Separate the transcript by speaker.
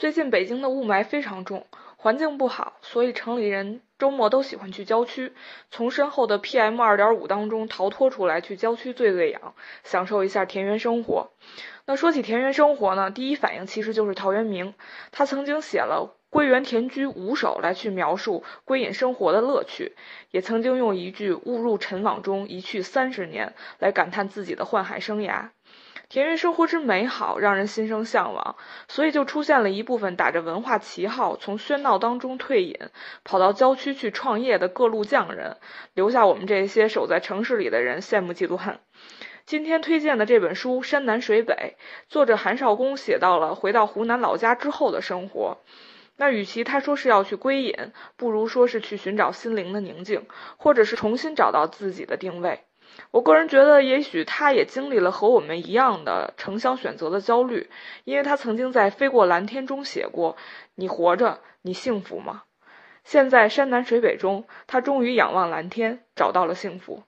Speaker 1: 最近北京的雾霾非常重，环境不好，所以城里人周末都喜欢去郊区，从身后的 PM 二点五当中逃脱出来，去郊区醉醉氧，享受一下田园生活。那说起田园生活呢，第一反应其实就是陶渊明，他曾经写了《归园田居五首》来去描述归隐生活的乐趣，也曾经用一句“误入尘网中，一去三十年”来感叹自己的宦海生涯。田园生活之美好，让人心生向往，所以就出现了一部分打着文化旗号，从喧闹当中退隐，跑到郊区去创业的各路匠人，留下我们这些守在城市里的人羡慕嫉妒恨。今天推荐的这本书《山南水北》，作者韩少功写到了回到湖南老家之后的生活。那与其他说是要去归隐，不如说是去寻找心灵的宁静，或者是重新找到自己的定位。我个人觉得，也许他也经历了和我们一样的城乡选择的焦虑，因为他曾经在《飞过蓝天》中写过：“你活着，你幸福吗？”现在山南水北中，他终于仰望蓝天，找到了幸福。